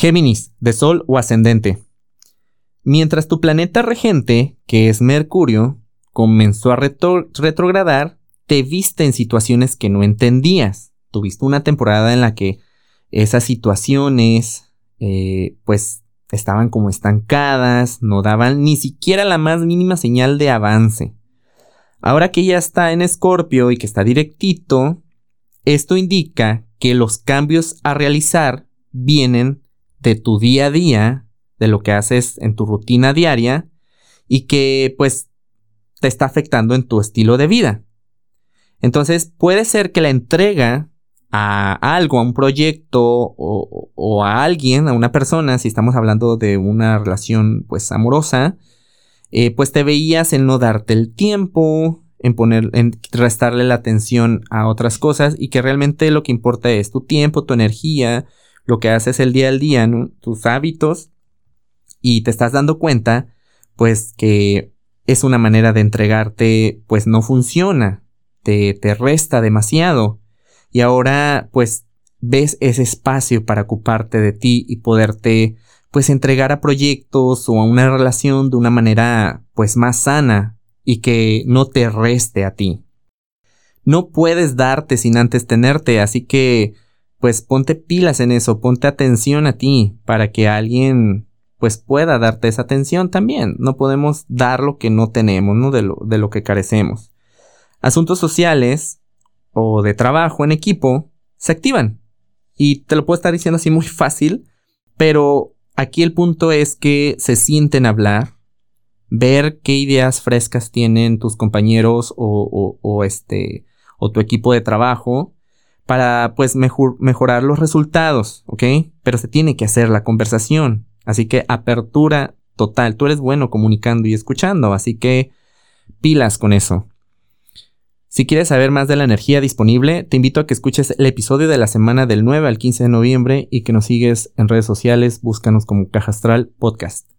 Géminis, de Sol o ascendente. Mientras tu planeta regente, que es Mercurio, comenzó a retrogradar, te viste en situaciones que no entendías. Tuviste una temporada en la que esas situaciones, eh, pues, estaban como estancadas, no daban ni siquiera la más mínima señal de avance. Ahora que ya está en Escorpio y que está directito, esto indica que los cambios a realizar vienen de tu día a día, de lo que haces en tu rutina diaria y que pues te está afectando en tu estilo de vida. Entonces puede ser que la entrega a algo, a un proyecto o, a alguien, a una persona, si estamos hablando de una relación pues amorosa, eh, pues te veías en no darte el tiempo, en poner, en restarle la atención a otras cosas y que realmente lo que importa es tu tiempo, tu energía, lo que haces el día al día, tus hábitos y te estás dando cuenta pues que es una manera de entregarte pues no funciona, te, te resta demasiado y ahora pues ves ese espacio para ocuparte de ti y poderte pues entregar a proyectos o a una relación de una manera pues más sana y que no te reste a ti. No puedes darte sin antes tenerte, así que pues ponte pilas en eso, ponte atención a ti para que alguien pues pueda darte esa atención también. No podemos dar lo que no tenemos, ¿no? De lo, de lo que carecemos. Asuntos sociales o de trabajo en equipo se activan. Y te lo puedo estar diciendo así muy fácil, pero aquí el punto es que se sienten hablar, ver qué ideas frescas tienen tus compañeros o, o, este o tu equipo de trabajo para pues mejorar los resultados, ¿ok? Pero se tiene que hacer la conversación. Así que apertura total. Tú eres bueno comunicando y escuchando, así que pilas con eso. Si quieres saber más de la energía disponible, te invito a que escuches el episodio de la semana del 9 al 15 de noviembre y que nos sigues en redes sociales, búscanos como Caja Astral Podcast.